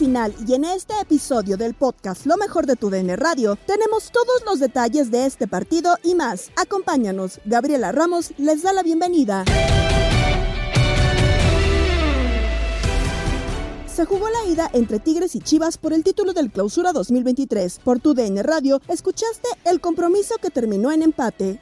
Final y en este episodio del podcast Lo mejor de tu DN Radio tenemos todos los detalles de este partido y más. Acompáñanos, Gabriela Ramos les da la bienvenida. Se jugó la ida entre Tigres y Chivas por el título del Clausura 2023. Por tu DN Radio escuchaste el compromiso que terminó en empate.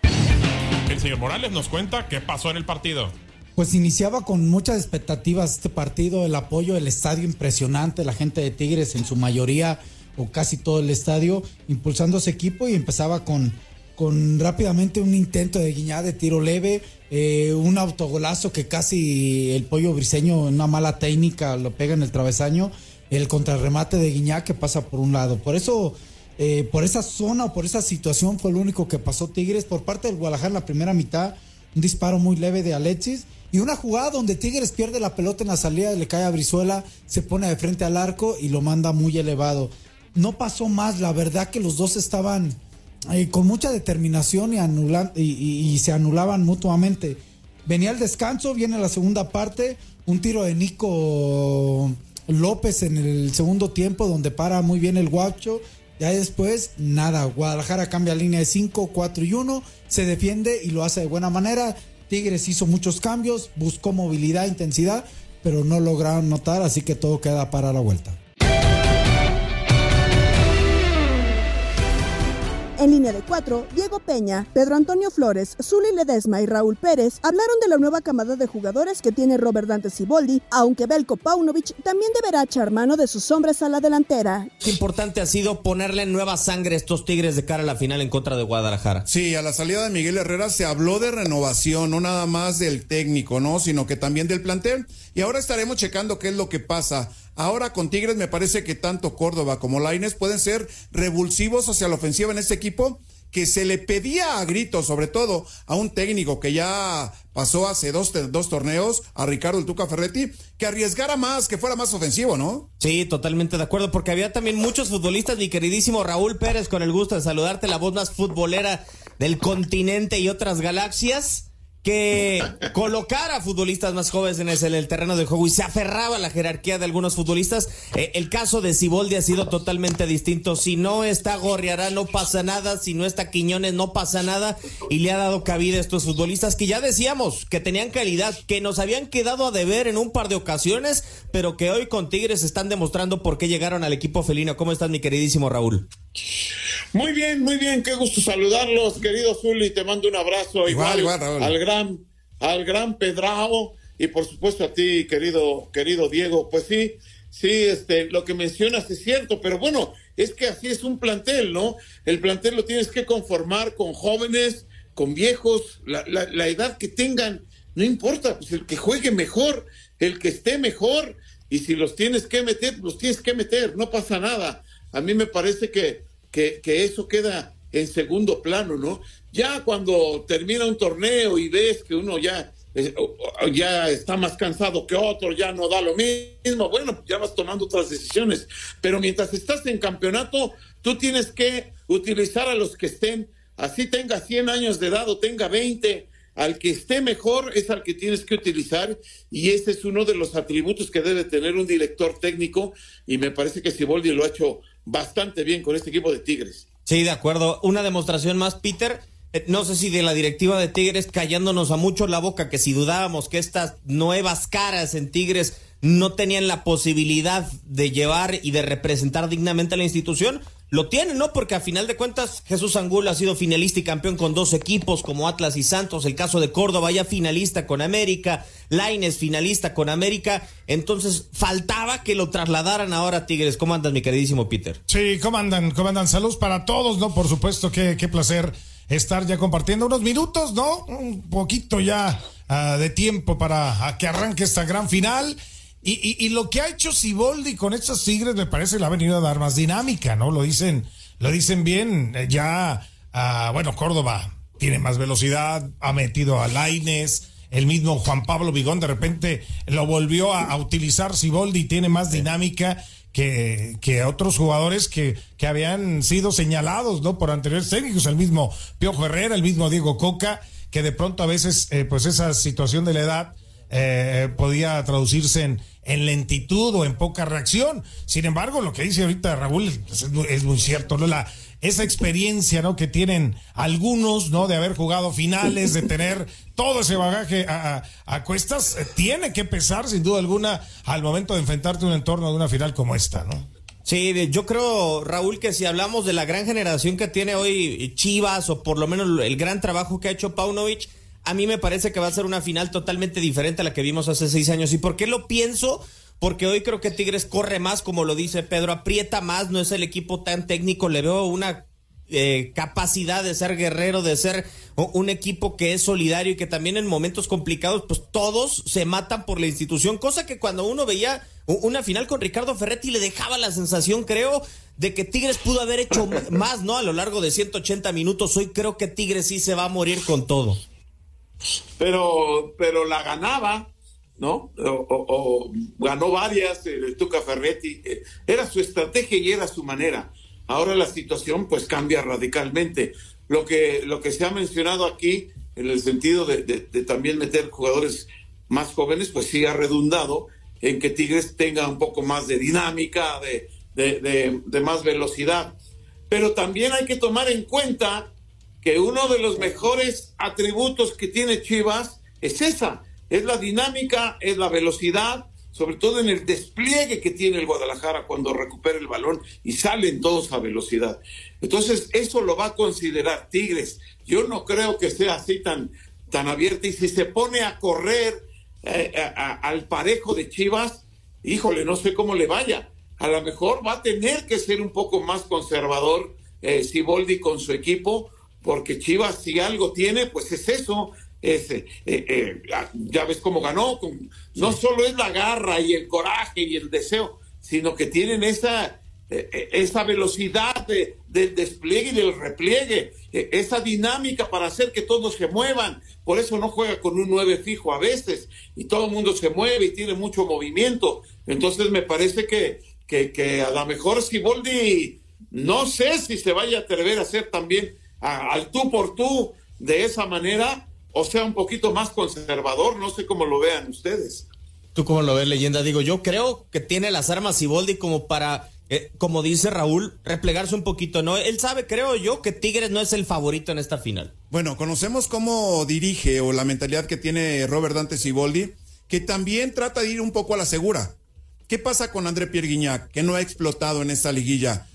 El señor Morales nos cuenta qué pasó en el partido. Pues iniciaba con muchas expectativas este partido, el apoyo del estadio impresionante, la gente de Tigres en su mayoría o casi todo el estadio impulsando su equipo y empezaba con, con rápidamente un intento de guiñada de tiro leve, eh, un autogolazo que casi el pollo briseño en una mala técnica lo pega en el travesaño, el contrarremate de Guiñá que pasa por un lado. Por eso, eh, por esa zona o por esa situación fue lo único que pasó Tigres. Por parte del Guadalajara en la primera mitad, un disparo muy leve de Alexis. Y una jugada donde Tigres pierde la pelota en la salida, le cae a Brizuela, se pone de frente al arco y lo manda muy elevado. No pasó más, la verdad que los dos estaban eh, con mucha determinación y, anulan, y, se anulaban mutuamente. Venía el descanso, viene la segunda parte, un tiro de Nico López en el segundo tiempo donde para muy bien el guacho. Ya después, nada, Guadalajara cambia línea de 5, 4 y 1, se defiende y lo hace de buena manera. Tigres hizo muchos cambios, buscó movilidad, intensidad, pero no lograron notar, así que todo queda para la vuelta. En línea de cuatro, Diego Peña, Pedro Antonio Flores, Zuli Ledesma y Raúl Pérez hablaron de la nueva camada de jugadores que tiene Robert Dante Siboldi, aunque Belko Paunovic también deberá echar mano de sus hombres a la delantera. Qué importante ha sido ponerle nueva sangre a estos Tigres de cara a la final en contra de Guadalajara. Sí, a la salida de Miguel Herrera se habló de renovación, no nada más del técnico, ¿no? Sino que también del plantel. Y ahora estaremos checando qué es lo que pasa. Ahora con Tigres me parece que tanto Córdoba como Laines pueden ser revulsivos hacia la ofensiva en este equipo que se le pedía a gritos, sobre todo a un técnico que ya pasó hace dos, dos torneos, a Ricardo el Tuca Ferretti, que arriesgara más, que fuera más ofensivo, ¿no? Sí, totalmente de acuerdo, porque había también muchos futbolistas, mi queridísimo Raúl Pérez, con el gusto de saludarte, la voz más futbolera del continente y otras galaxias, que colocara a futbolistas más jóvenes en el, terreno de juego y se aferraba a la jerarquía de algunos futbolistas. Eh, el caso de Siboldi ha sido totalmente distinto. Si no está Gorriará, no pasa nada. Si no está Quiñones, no pasa nada. Y le ha dado cabida a estos futbolistas que ya decíamos que tenían calidad, que nos habían quedado a deber en un par de ocasiones, pero que hoy con Tigres están demostrando por qué llegaron al equipo felino. ¿Cómo estás, mi queridísimo Raúl? Muy bien, muy bien, qué gusto saludarlos, querido Zuli, te mando un abrazo igual, al gran al gran Pedrao y por supuesto a ti, querido querido Diego. Pues sí, sí, este lo que mencionas es cierto, pero bueno, es que así es un plantel, ¿no? El plantel lo tienes que conformar con jóvenes, con viejos, la, la edad que tengan, no importa, pues el que juegue mejor, el que esté mejor y si los tienes que meter, los tienes que meter, no pasa nada. A mí me parece que que, eso queda en segundo plano, ¿no? Ya cuando termina un torneo y ves que uno ya, eh, ya está más cansado que otro, ya no da lo mismo, bueno, ya vas tomando otras decisiones. Pero mientras estás en campeonato, tú tienes que utilizar a los que estén, así tenga 100 años de edad o tenga 20, al que esté mejor es al que tienes que utilizar y ese es uno de los atributos que debe tener un director técnico y me parece que Siboldi lo ha hecho bastante bien con este equipo de Tigres. Sí, de acuerdo. Una demostración más, Peter. Eh, no sé si de la directiva de Tigres callándonos a mucho la boca, que si dudábamos que estas nuevas caras en Tigres no tenían la posibilidad de llevar y de representar dignamente a la institución, lo tienen, ¿no? Porque a final de cuentas Jesús Angulo ha sido finalista y campeón con dos equipos como Atlas y Santos, el caso de Córdoba ya finalista con América, Laines finalista con América, entonces faltaba que lo trasladaran ahora Tigres. ¿Cómo andan, mi queridísimo Peter? Sí, ¿cómo andan? ¿Cómo andan? Saludos para todos, ¿no? Por supuesto, qué, qué placer estar ya compartiendo unos minutos, ¿no? Un poquito ya ah, de tiempo para que arranque esta gran final. Y, y, lo que ha hecho Siboldi con estos Tigres me parece le ha venido a dar más dinámica, ¿no? Lo dicen, lo dicen bien. Eh, ya, ah, bueno, Córdoba tiene más velocidad, ha metido a Laines, el mismo Juan Pablo Vigón de repente lo volvió a, utilizar Siboldi tiene más dinámica que, que otros jugadores que, que habían sido señalados, ¿no? Por anteriores técnicos, el mismo Piojo Herrera, el mismo Diego Coca, que de pronto a veces, eh, pues esa situación de la edad eh, podía traducirse en, en, lentitud o en poca reacción. Sin embargo, lo que dice ahorita Raúl es, muy cierto, ¿no? La, esa experiencia, ¿no? Que tienen algunos, ¿no? De haber jugado finales, de tener todo ese bagaje a, a, cuestas, eh, tiene que pesar sin duda alguna al momento de enfrentarte a un entorno de una final como esta, ¿no? Sí, yo creo, Raúl, que si hablamos de la gran generación que tiene hoy Chivas, o por lo menos el gran trabajo que ha hecho Paunovic, a mí me parece que va a ser una final totalmente diferente a la que vimos hace seis años. ¿Y por qué lo pienso? Porque hoy creo que Tigres corre más, como lo dice Pedro, aprieta más, no es el equipo tan técnico, le veo una eh, capacidad de ser guerrero, de ser un equipo que es solidario y que también en momentos complicados, pues todos se matan por la institución, cosa que cuando uno veía una final con Ricardo Ferretti le dejaba la sensación, creo, de que Tigres pudo haber hecho más, ¿no? A lo largo de 180 minutos, hoy creo que Tigres sí se va a morir con todo pero, pero la ganaba, ¿no? O, ganó varias, el Tuca Ferretti, eh, era su estrategia y era su manera. Ahora la situación pues cambia radicalmente. Lo que, lo que se ha mencionado aquí, en el sentido de, también meter jugadores más jóvenes, pues sí ha redundado en que Tigres tenga un poco más de dinámica, de, de más velocidad. Pero también hay que tomar en cuenta que uno de los mejores atributos que tiene Chivas es esa, es la dinámica, es la velocidad, sobre todo en el despliegue que tiene el Guadalajara cuando recupera el balón y salen todos a velocidad. Entonces, eso lo va a considerar Tigres. Yo no creo que sea así tan, tan abierto y si se pone a correr eh, al parejo de Chivas, híjole, no sé cómo le vaya. A lo mejor va a tener que ser un poco más conservador eh, Siboldi con su equipo, porque Chivas si algo tiene, pues es eso. Es, eh, eh, ya ves cómo ganó, no solo es la garra y el coraje y el deseo, sino que tienen esa, eh, esa velocidad del despliegue y del repliegue, esa dinámica para hacer que todos se muevan. Por eso no juega con un nueve fijo a veces y todo el mundo se mueve y tiene mucho movimiento. Entonces me parece que, que, que a lo mejor Siboldi, no sé si se vaya a atrever a hacer también al tú por tú de esa manera o sea un poquito más conservador, no sé cómo lo vean ustedes. ¿Tú cómo lo ves, leyenda? Digo, yo creo que tiene las armas Boldi como para, eh, como dice Raúl, replegarse un poquito, ¿no? Él sabe, creo yo, que Tigres no es el favorito en esta final. Bueno, conocemos cómo dirige o la mentalidad que tiene Robert Dante Siboldi, que también trata de ir un poco a la segura. ¿Qué pasa con André Pierre Guignac, que no ha explotado en esta liguilla?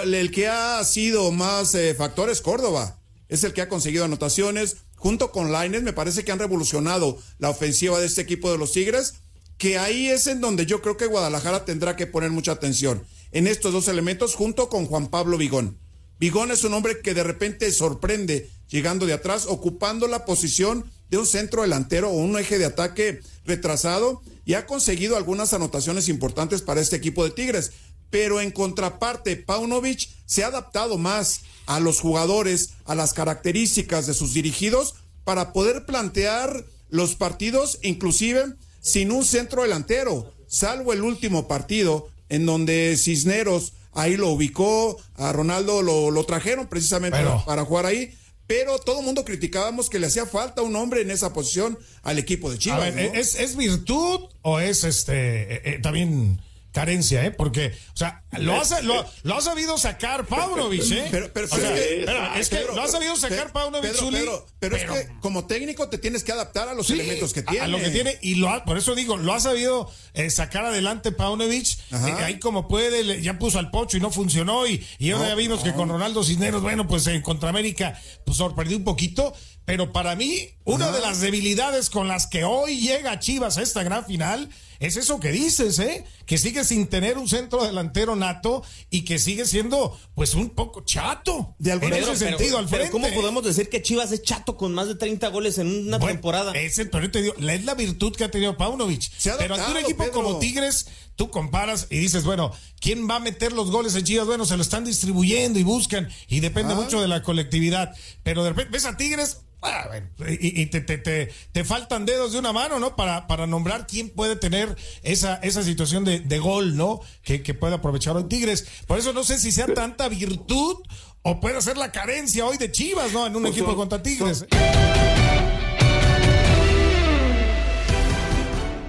El que ha sido más eh, factor es Córdoba. Es el que ha conseguido anotaciones. Junto con Laines, me parece que han revolucionado la ofensiva de este equipo de los Tigres. Que ahí es en donde yo creo que Guadalajara tendrá que poner mucha atención. En estos dos elementos, junto con Juan Pablo Vigón. Vigón es un hombre que de repente sorprende llegando de atrás, ocupando la posición de un centro delantero o un eje de ataque retrasado y ha conseguido algunas anotaciones importantes para este equipo de Tigres. Pero en contraparte, Paunovic se ha adaptado más a los jugadores, a las características de sus dirigidos para poder plantear los partidos inclusive sin un centro delantero, salvo el último partido en donde Cisneros ahí lo ubicó, a Ronaldo lo, lo trajeron precisamente Pero- para jugar ahí, pero todo el mundo criticábamos que le hacía falta un hombre en esa posición al equipo de Chivas. A ver, ¿no? ¿es, ¿es virtud o es este eh, eh, también carencia, eh? Porque, o sea, lo ha, lo, lo ha sabido sacar Paunovic, ¿eh? Pero, pero, O sea, pero- espera, es que Pedro, lo ha sabido sacar Paunovic, Pedro, pero, es que como técnico te tienes que adaptar a los Sí, elementos que tiene. A, lo que tiene, y lo ha- por eso digo, lo ha sabido eh, sacar adelante Paunovic. Eh, ahí como puede, le- ya puso al pocho y no funcionó. Y, y ahora No, ya vimos que con Ronaldo Cisneros, bueno, pues en contra América, pues sorprendió un poquito. Pero para mí, una Ajá. de las debilidades con las que hoy llega Chivas a esta gran final es eso que dices, ¿eh? Que sigue sin tener un centro delantero nato y que sigue siendo, pues, un poco chato. De en Pedro, ese pero- sentido, al pero frente. ¿Cómo podemos decir que Chivas es chato con más de 30 goles en una Bueno, temporada? Ese, pero yo te digo, es la virtud que ha tenido Paunovic. Ha Pero ante un equipo Pedro. como Tigres, tú comparas y dices, bueno, ¿quién va a meter los goles en Chivas? Bueno, se lo están distribuyendo y buscan y depende Ah. mucho de la colectividad. Pero de repente ves a Tigres. Ah, bueno, y, y te, te, te, te faltan dedos de una mano, ¿no? Para, para nombrar quién puede tener esa, esa situación de, de gol, ¿no? Que, que puede aprovechar hoy Tigres. Por eso no sé si sea tanta virtud o puede ser la carencia hoy de Chivas, ¿no? En un Pues equipo son- contra Tigres.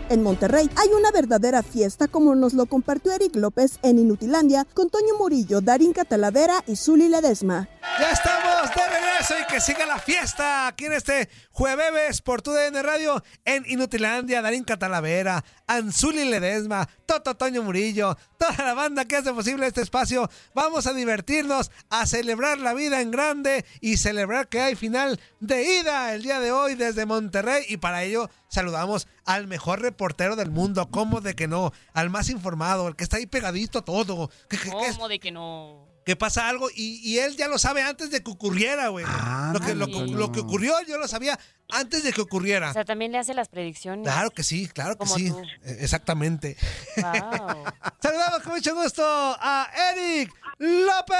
En Monterrey hay una verdadera fiesta como nos lo compartió Eric López en Inutilandia con Toño Murillo, Darín Catalavera y Zuli Ledesma. Ya estamos de regreso y que siga la fiesta aquí en este jueves por tu DN Radio en Inutilandia, Darín Catalavera, Anzuli Ledesma, Toto Toño Murillo, toda la banda que hace posible este espacio. Vamos a divertirnos, a celebrar la vida en grande y celebrar que hay final de ida el día de hoy desde Monterrey y para ello saludamos al mejor reportero del mundo, como de que no, al más informado, el que está ahí pegadito a todo. Que, que- que es- ¿Cómo de que no? que pasa algo y, y él ya lo sabe antes de que ocurriera, güey. lo, que, lo, que- lo que ocurrió yo lo sabía antes de que ocurriera. O sea, también le hace las predicciones. Claro que sí, claro que sí. tú. Eh, Exactamente. Wow. Saludamos con mucho gusto a Eric López.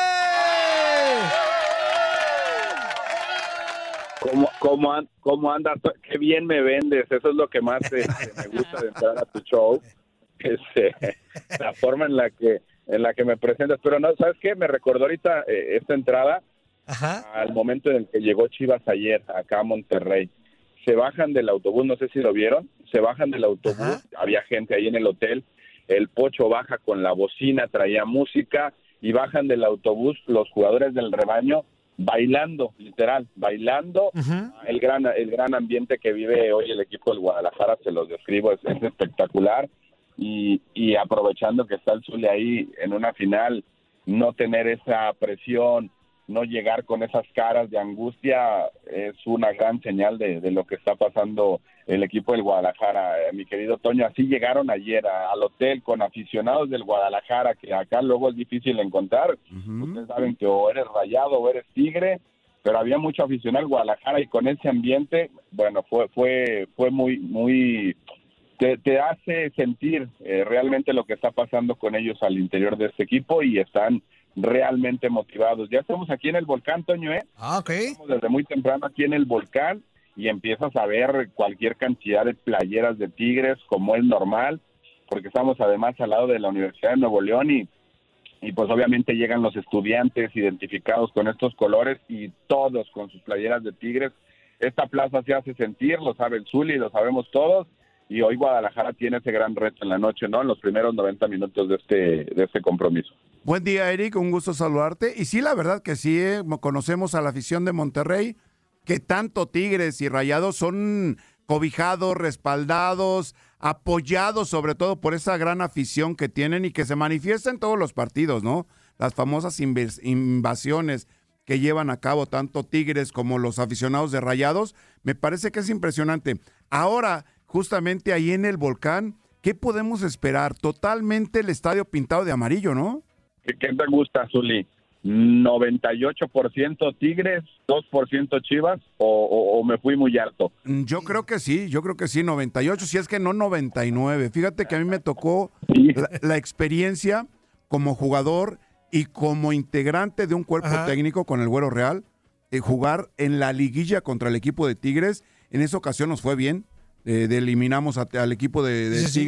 ¿Cómo, cómo, cómo andas? Qué bien me vendes. Eso es lo que más este, me gusta de entrar a tu show. Este, la forma en la que en la que me presentas. Pero no, ¿sabes qué? Me recordó ahorita eh, esta entrada al momento en el que llegó Chivas ayer acá a Monterrey. Se bajan del autobús, no sé si lo vieron, se bajan del autobús, había gente ahí en el hotel, el pocho baja con la bocina, traía música y bajan del autobús los jugadores del rebaño bailando, literal, bailando. El gran el gran ambiente que vive hoy el equipo del Guadalajara, se los describo, es, es espectacular. Y, y aprovechando que está el Zule ahí en una final, no tener esa presión, no llegar con esas caras de angustia es una gran señal de, de lo que está pasando el equipo del Guadalajara, Eh, mi querido Toño. Así llegaron ayer a- al hotel con aficionados del Guadalajara, que acá luego es difícil encontrar. Ustedes saben que o eres rayado o eres tigre, pero había mucho aficionado al Guadalajara y con ese ambiente, bueno, fue fue fue muy muy te, te hace sentir eh, realmente lo que está pasando con ellos al interior de este equipo y están realmente motivados. Ya estamos aquí en el volcán, Toño, ¿eh? Ah, ok. Estamos desde muy temprano aquí en el volcán y empiezas a ver cualquier cantidad de playeras de Tigres como es normal, porque estamos además al lado de la Universidad de Nuevo León y, y pues obviamente llegan los estudiantes identificados con estos colores y todos con sus playeras de Tigres. Esta plaza se hace sentir, lo sabe el Zuli, lo sabemos todos y hoy Guadalajara tiene ese gran reto en la noche, ¿no? En los primeros 90 minutos de este, de este compromiso. Buen día, Eric. Un gusto saludarte. Y sí, la verdad que sí, eh, conocemos a la afición de Monterrey, que tanto Tigres y Rayados son cobijados, respaldados, apoyados sobre todo por esa gran afición que tienen y que se manifiesta en todos los partidos, ¿no? las famosas invasiones que llevan a cabo tanto Tigres como los aficionados de Rayados, me parece que es impresionante. Ahora, justamente ahí en el volcán, ¿qué podemos esperar? Totalmente el estadio pintado de amarillo, ¿no? ¿Qué, qué te gusta, Zuli? ¿98% Tigres, 2% Chivas o, o- o me fui muy alto? Mm, Yo creo que sí, yo creo que sí, 98, si es que no 99. Fíjate que a mí me tocó la, la experiencia como jugador y como integrante de un cuerpo Ajá. técnico con el Güero Real, eh, jugar en la liguilla contra el equipo de Tigres. En esa ocasión nos fue bien, eh, de- eliminamos a- al equipo de, de Sí, sí.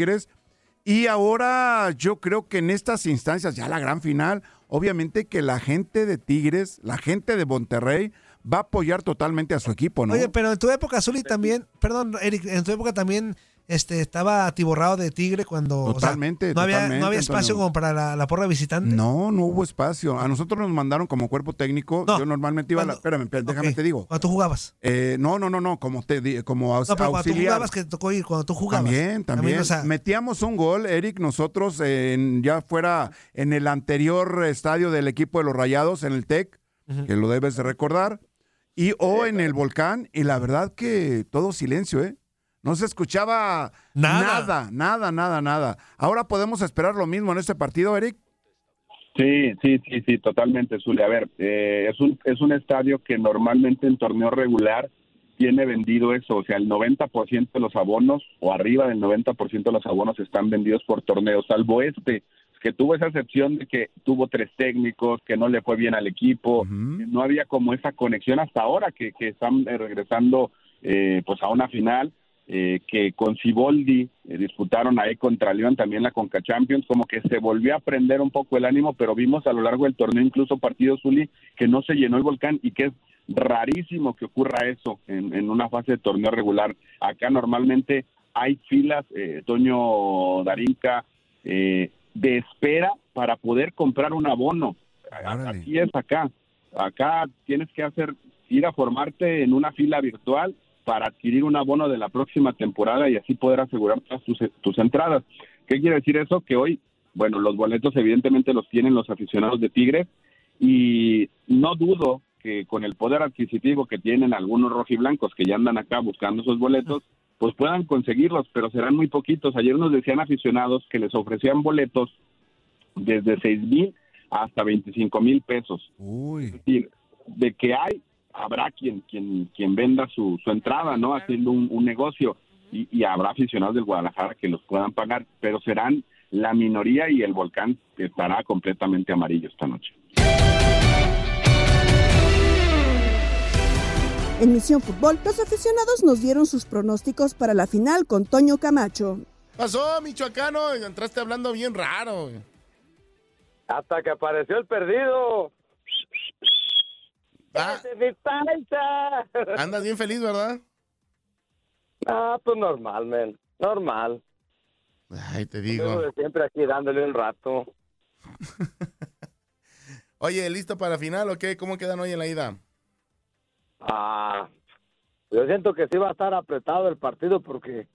Y ahora yo creo que en estas instancias, ya la gran final, obviamente que la gente de Tigres, la gente de Monterrey, va a apoyar totalmente a su equipo, ¿no? Oye, pero en tu época, Zuli, también, perdón, Eric, en tu época también este, estaba atiborrado de Tigre cuando. o sea, Totalmente, no, había, totalmente, no había espacio Antonio. como para la, la porra visitante. No, no hubo espacio. A nosotros nos mandaron como cuerpo técnico. yo normalmente iba a la. Espérame, espérame, déjame te digo. Cuando tú jugabas. Eh, no, no, no, no, como te di- como aus- No, pero cuando tú jugabas, que te tocó ir, cuando tú jugabas. También, también. o sea, Metíamos un gol, Eric, nosotros en, ya fuera en el anterior estadio del equipo de los Rayados, en el TEC, que lo debes de recordar, y o en el Volcán, y la verdad que todo silencio, ¿eh? No se escuchaba Nada. nada, nada, nada, nada. Ahora podemos esperar lo mismo en este partido, Eric. Sí, sí, sí, sí, totalmente, Zuli. A ver, eh, es, un, es un estadio que normalmente en torneo regular tiene vendido eso, o sea, el 90% de los abonos o arriba del 90% de los abonos están vendidos por torneos, salvo este, que tuvo esa excepción de que tuvo tres técnicos, que no le fue bien al equipo, que no había como esa conexión hasta ahora que, que están eh, regresando eh, pues a una final eh, que con Ciboldi eh, disputaron ahí contra León también la Conca Champions, como que se volvió a prender un poco el ánimo, pero vimos a lo largo del torneo incluso partidos, Zuli, que no se llenó el volcán y que es rarísimo que ocurra eso en, en una fase de torneo regular. Acá normalmente hay filas, eh, Toño Darinka, eh, de espera para poder comprar un abono. Así es acá. Acá tienes que hacer, ir a formarte en una fila virtual para adquirir un abono de la próxima temporada y así poder asegurar todas tus, tus entradas. ¿Qué quiere decir eso? Que hoy, bueno, los boletos evidentemente los tienen los aficionados de Tigres y no dudo que con el poder adquisitivo que tienen algunos rojiblancos que ya andan acá buscando esos boletos, pues puedan conseguirlos, pero serán muy poquitos. Ayer nos decían aficionados que les ofrecían boletos desde seis mil hasta 25 mil pesos. Es decir, de que hay, habrá quien quien quien venda su, su entrada, ¿no? Haciendo un, un negocio y, y habrá aficionados del Guadalajara que los puedan pagar, pero serán la minoría y el volcán estará completamente amarillo esta noche. En Misión Fútbol, los aficionados nos dieron sus pronósticos para la final con Toño Camacho. Pasó, michoacano, entraste hablando bien raro. Hasta que apareció el perdido. Ah. Andas bien feliz, ¿verdad? Ah, pues normal, men. Normal. Ay, te digo. de siempre aquí dándole un rato. Oye, ¿listo para la final o qué? ¿Cómo quedan hoy en la ida? Ah, yo siento que sí va a estar apretado el partido porque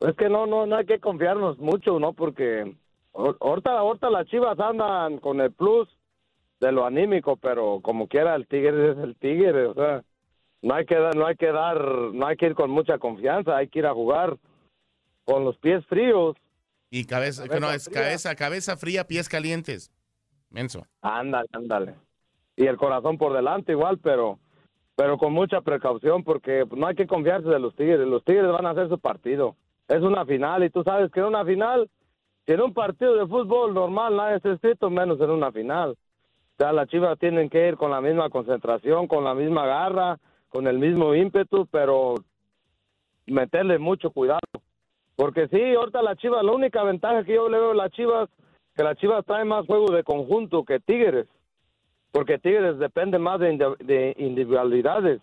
es que no, no, no hay que confiarnos mucho, ¿no? Porque ahor- ahorita, ahorita las Chivas andan con el plus de lo anímico, pero como quiera el Tigre es el Tigre, o sea, no hay que dar, no hay que dar, no hay que ir con mucha confianza, hay que ir a jugar con los pies fríos. Y cabeza, Cabeza no, es fría. cabeza, cabeza fría, pies calientes. Menso. Ándale, ándale. Y el corazón por delante igual, pero pero con mucha precaución porque no hay que confiarse de los Tigres. Los Tigres van a hacer su partido. Es una final y tú sabes que en una final, si en un partido de fútbol normal nadie está escrito, menos en una final. O sea, las Chivas tienen que ir con la misma concentración, con la misma garra, con el mismo ímpetu, pero meterle mucho cuidado. Porque sí, ahorita la Chivas, la única ventaja que yo le veo a las Chivas, que las Chivas trae más juego de conjunto que Tigres. Porque Tigres depende más de, de individualidades.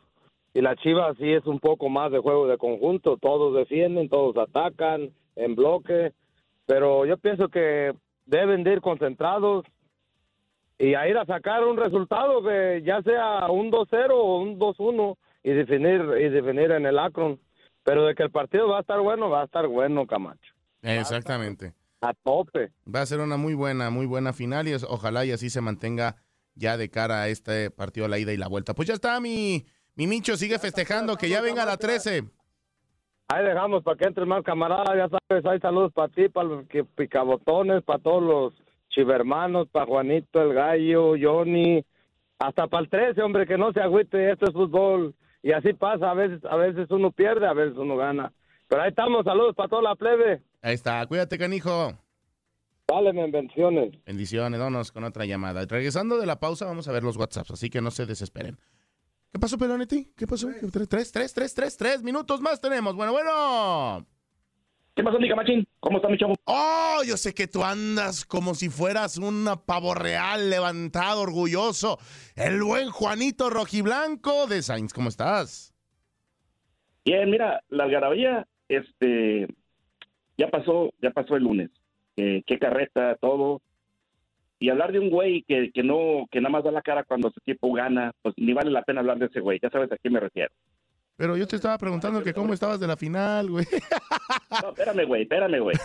Y la Chivas sí es un poco más de juego de conjunto. Todos defienden, todos atacan en bloque. Pero yo pienso que deben de ir concentrados y a ir a sacar un resultado que ya sea un 2-0 o un 2-1 y definir, y definir en el Akron. Pero de que el partido va a estar bueno, va a estar bueno, Camacho. Exactamente. a tope. Va a ser una muy buena, muy buena final y es- ojalá y así se mantenga ya de cara a este partido, la ida y la vuelta. Pues ya está, mi, mi Micho, sigue festejando, que ya venga la 13. Ahí dejamos para que entren más camaradas, ya sabes, hay saludos para ti, para los que picabotones, para todos los chivermanos, para Juanito, el gallo, Johnny, hasta para el 13, hombre, que no se agüite, esto es fútbol. Y así pasa, a veces, a veces uno pierde, a veces uno gana. Pero ahí estamos, saludos para toda la plebe. Ahí está, cuídate, canijo. Dale, bendiciones. Bendiciones, vámonos con otra llamada. Regresando de la pausa, vamos a ver los WhatsApps, así que no se desesperen. ¿Qué pasó, Pelonetti? ¿Qué pasó? Tres, tres, tres, tres, tres, tres minutos más tenemos. Bueno, bueno. ¿Qué pasó, mi camachín? ¿Cómo está mi chavo? Oh, yo sé que tú andas como si fueras un pavo real, levantado, orgulloso. El buen Juanito Rojiblanco de Sainz, ¿cómo estás? Bien, mira, la algarabía, este, ya pasó, ya pasó el lunes. Eh, qué carreta, todo. Y hablar de un güey que, que no, que nada más da la cara cuando su equipo gana, pues ni vale la pena hablar de ese güey. Ya sabes a quién me refiero. Pero yo te estaba preguntando que cómo estabas de la final, güey. No, espérame, güey, espérame, güey.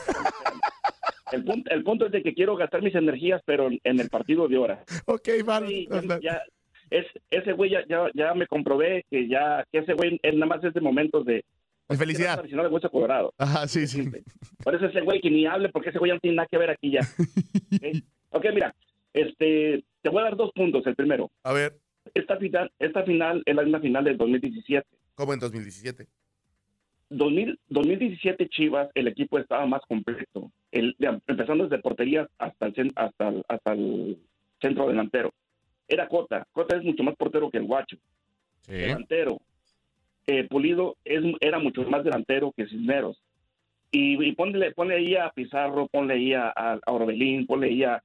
El punto, el punto es de que quiero gastar mis energías, pero en el partido de hora. Ok, vale. Sí, ya- ya- es, ese güey ya, ya, ya me comprobé que ya, que ese güey él nada más es de momentos de... De felicidad. Si no de Colorado. Ajá, sí, sí. Por eso ese güey que ni hable, porque ese güey ya no tiene nada que ver aquí ya. ¿Ok? Ok, mira, este, te voy a dar dos puntos. El primero. A ver. Esta final, esta final es la misma final del 2017. ¿Cómo en 2017? 2000 2017 Chivas, el equipo estaba más completo. El, de- empezando desde portería hasta el, hasta, el- hasta el centro delantero. Era Cota. Cota es mucho más portero que el Guacho. Delantero. Eh, Pulido es, era mucho más delantero que Cisneros. Y, y ponle, ponle ahí a Pizarro, ponle ahí a, Orbelín, ponle ahí a,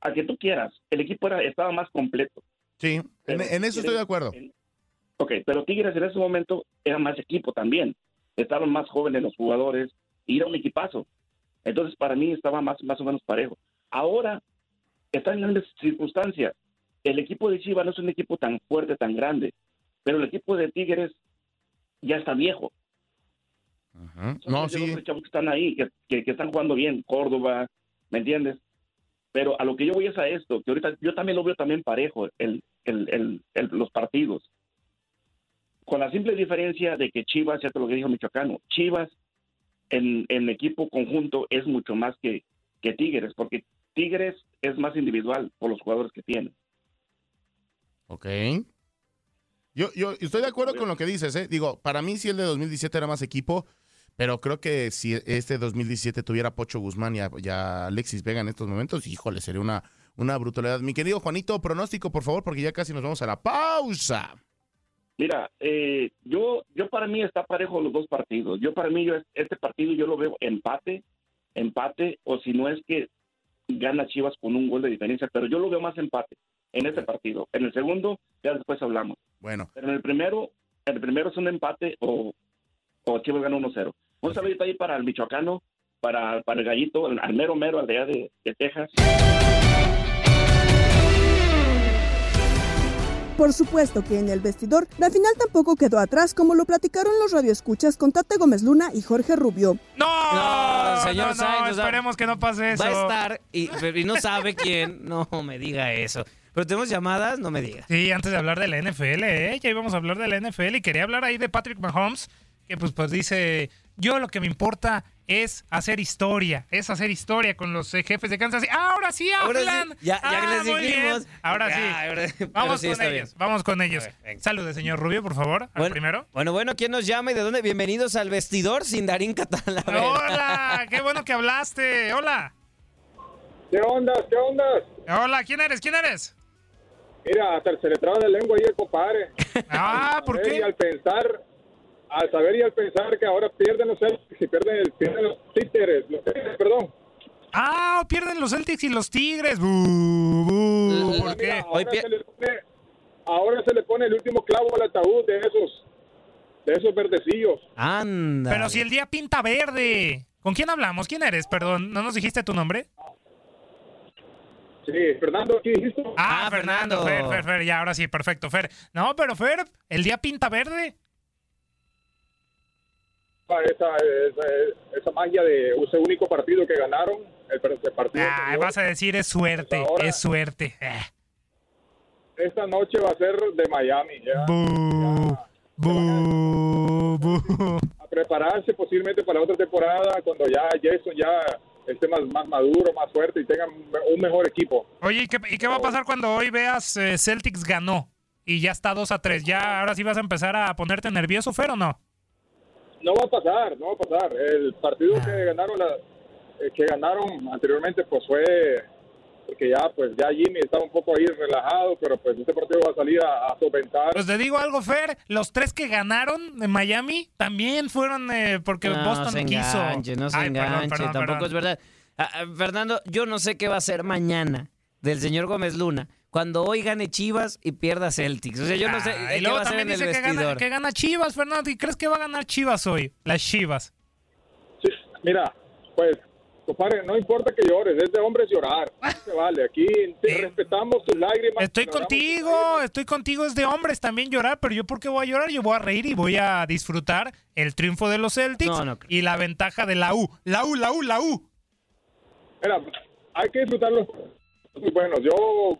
a que tú quieras. El equipo era, estaba más completo. Sí, en, Pero en eso estoy de acuerdo. Ok, pero Tigres en ese momento era más equipo también. Estaban más jóvenes los jugadores y era un equipazo. Entonces, para mí estaba más, más o menos parejo. Ahora están en grandes circunstancias. El equipo de Chivas no es un equipo tan fuerte, tan grande, pero el equipo de Tigres ya está viejo. No, Son sí. los chavos que están ahí, que, que- que están jugando bien, Córdoba, ¿me entiendes? Pero a lo que yo voy es a esto, que ahorita yo también lo veo también parejo, el, el- el- el- los partidos. Con la simple diferencia de que Chivas, ya te lo que dijo Michoacano, Chivas en, equipo conjunto es mucho más que, Tigres, porque Tigres es más individual por los jugadores que tiene. Ok. Yo, yo estoy de acuerdo con lo que dices, ¿eh? Digo, para mí sí el de 2017 era más equipo, pero creo que si este 2017 tuviera Pocho Guzmán y a, y a Alexis Vega en estos momentos, híjole, sería una, una brutalidad. Mi querido Juanito, pronóstico, por favor, porque ya casi nos vamos a la pausa. Mira, eh, yo, yo para mí está parejo los dos partidos. Yo para mí, yo este partido yo lo veo empate, empate, o si no es que gana Chivas con un gol de diferencia, pero yo lo veo más empate en este partido. En el segundo, ya después hablamos. Bueno. Pero en el primero, el primero es un empate o, o Chivas gana 1-0. Un saludito ahí para el michoacano, para, para el gallito, al al mero mero, al de, de Texas. Por supuesto que en el vestidor, la final tampoco quedó atrás como lo platicaron los radioescuchas con Tate Gómez Luna y Jorge Rubio. No, señor no, no, Sainz, o sea, esperemos que no pase eso. Va a estar y, y no sabe quién. No me diga eso. Pero tenemos llamadas, no me diga. Sí, antes de hablar de la NFL, ¿eh? ya íbamos a hablar de la NFL y quería hablar ahí de Patrick Mahomes, que pues, pues dice, yo lo que me importa es hacer historia, es hacer historia con los eh, jefes de Kansas. ¡Ahora sí Ahora sí, hablan! ya- ya Ah, les muy bien. dijimos. Ahora Ya, sí. ahora- vamos sí, con ellos, bien. vamos con ellos. Salude, señor Rubio, por favor, al Bueno, primero. Bueno, bueno, ¿quién nos llama y de dónde? Bienvenidos al vestidor sin Darín Catalá. Hola, qué bueno que hablaste. Hola. ¿Qué onda? ¿Qué onda? Hola, ¿quién eres? ¿Quién eres? Mira, hasta se le traba la lengua ahí el compadre. Ah, ¿por qué? Y al pensar, al saber y al pensar que ahora pierden los Celtics y pierden, el- pierden los títeres, los títeres, perdón. Ah, pierden los Celtics y los Tigres. Bu, bu, ¿Por qué? Ahora se, le pone, ahora se le pone el último clavo al ataúd de esos, de esos verdecillos. Anda. Pero si el día pinta verde. ¿Con quién hablamos? ¿Quién eres? Perdón, ¿no nos dijiste tu nombre? Sí, Fernando, ¿qué dijiste? Ah, Ah, Fernando. Fernando. Fer, Fer, Fer, ya, ahora sí, perfecto, Fer. No, pero Fer, el día pinta verde. Esa, esa, esa magia de ese único partido que ganaron. El, el partido Ah, anterior. vas a decir es suerte, ahora- es suerte. Eh. Esta noche va a ser de Miami. Ya. Bu. A prepararse posiblemente para la otra temporada cuando ya Jason ya esté más, más maduro, más fuerte y tenga un mejor equipo. Oye, ¿y qué, y qué va a pasar cuando hoy veas eh, Celtics ganó y ya está 2 a 3? ¿Ya ahora sí vas a empezar a ponerte nervioso, Fer, o no? No va a pasar, no va a pasar. El partido que ganaron la, eh, que ganaron anteriormente pues fue porque ya pues ya Jimmy estaba un poco ahí relajado, pero pues este partido va a salir a, a solventar. Pues te digo algo, Fer, los tres que ganaron en Miami también fueron eh, porque no Boston se quiso. enganche, no se Ay, enganche, perdón, tampoco perdón. es verdad. Ah, ah, Fernando, yo no sé qué va a hacer mañana del señor Gómez Luna cuando hoy gane Chivas y pierda Celtics. O sea, yo no sé Ah, qué y luego va a hacer en también dice que gana, vestidor. que gana Chivas, Fernando. ¿Y crees que va a ganar Chivas hoy? Las Chivas. Mira, pues compadre, no importa que llores, es de hombres llorar. No se vale, aquí te respetamos tus lágrimas. Estoy contigo, estoy contigo, es de hombres también llorar, pero yo por qué voy a llorar, yo voy a reír y voy a disfrutar el triunfo de los Celtics No, no y la ventaja de la U. La U, la U, la U. Mira, hay que disfrutarlos muy buenos. Yo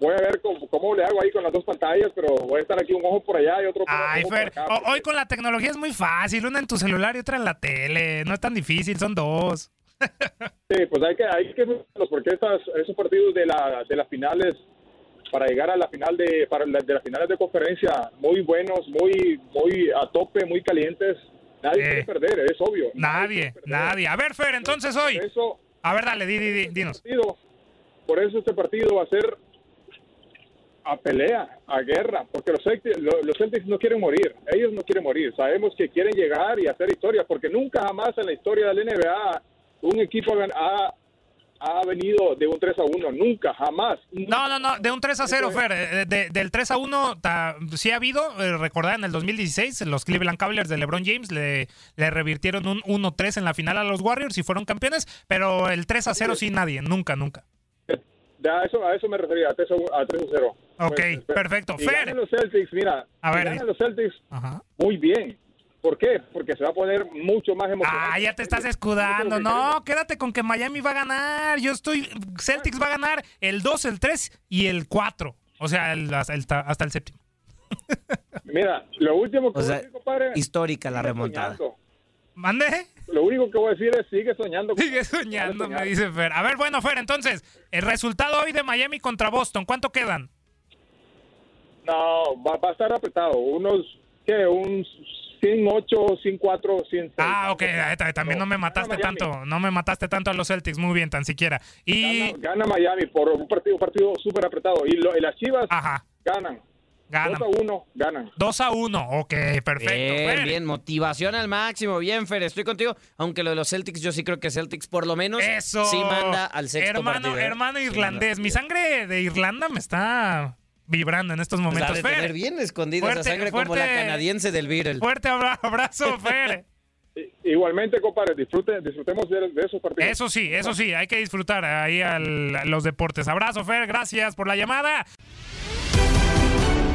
voy a ver cómo, cómo le hago ahí con las dos pantallas, pero voy a estar aquí un ojo por allá y otro por, Ay, Fer, acá. hoy con la tecnología es muy fácil, una en tu celular y otra en la tele, no es tan difícil, son dos. Sí, pues hay que, hay que porque estas, esos partidos de, la, de las finales, para llegar a la final de, para la- de las finales de conferencia, muy buenos, muy, muy a tope, muy calientes. Nadie quiere perder, es obvio. Eh. Nadie, nadie. A ver, Fer, entonces hoy. A ver, dale, di, di, di, dinos. partido, por eso este partido va a ser a pelea, a guerra, porque los Celtics, lo- los Celtics no quieren morir, ellos no quieren morir, sabemos que quieren llegar y hacer historia, porque nunca jamás en la historia del NBA un equipo ha, ha- venido de un 3 a 1, nunca, jamás. No, no, no, de un 3 a 0, Fer. eh, de- del 3 a 1 ta- sí ha habido. eh, recordad, en el 2016, los Cleveland Cavaliers de LeBron James le, le revirtieron un 1-3 en la final a los Warriors y fueron campeones, pero el 3 a 0 sí nadie, nunca, nunca. A eso, a eso me refería, a 3 a, a 3 a 0. Ok, Pues, perfecto. Si Fer. ganan los Celtics, mira, A ver, ganan los Celtics, muy bien. ¿Por qué? Porque se va a poner mucho más emocionante. Ah, ya te estás escudando. No, quédate con que Miami va a ganar. Yo estoy. Celtics va a ganar el 2, el 3 y el 4. O sea, el- hasta, el, hasta el séptimo. Mira, lo último que O sea, compadre, histórica la remontada. soñando. ¿Mande? Lo único que voy a decir es sigue soñando. Sigue soñando, me dice Fer. A ver, bueno, Fer, entonces, el resultado hoy de Miami contra Boston, ¿cuánto quedan? No, va, va a estar apretado. Unos, ¿qué? Un 108, 104, 106. Ah, ok, también no me mataste tanto, no me mataste tanto a los Celtics, muy bien, tan siquiera. Y Gana Miami por un partido, un partido súper apretado. Y, lo- y las Chivas ganan. Ganan. 2 a 1, ganan. 2 a 1, ok, perfecto. Bien, Fer. bien, motivación al máximo, bien, Fer, estoy contigo. Aunque lo de los Celtics, yo sí creo que Celtics por lo menos Eso. sí manda al sexto hermano, partido. ¿eh? hermano Sí, irlandés, mi sangre de Irlanda me está vibrando en estos momentos. Fer, tener bien escondida fuerte- esa sangre como la canadiense del Beatle. Fuerte abra- abrazo, Fer. Igualmente, compadre, disfrute, disfrutemos de, de esos partidos. Eso sí, eso sí, hay que disfrutar ahí al- a los deportes. Abrazo, Fer, gracias por la llamada.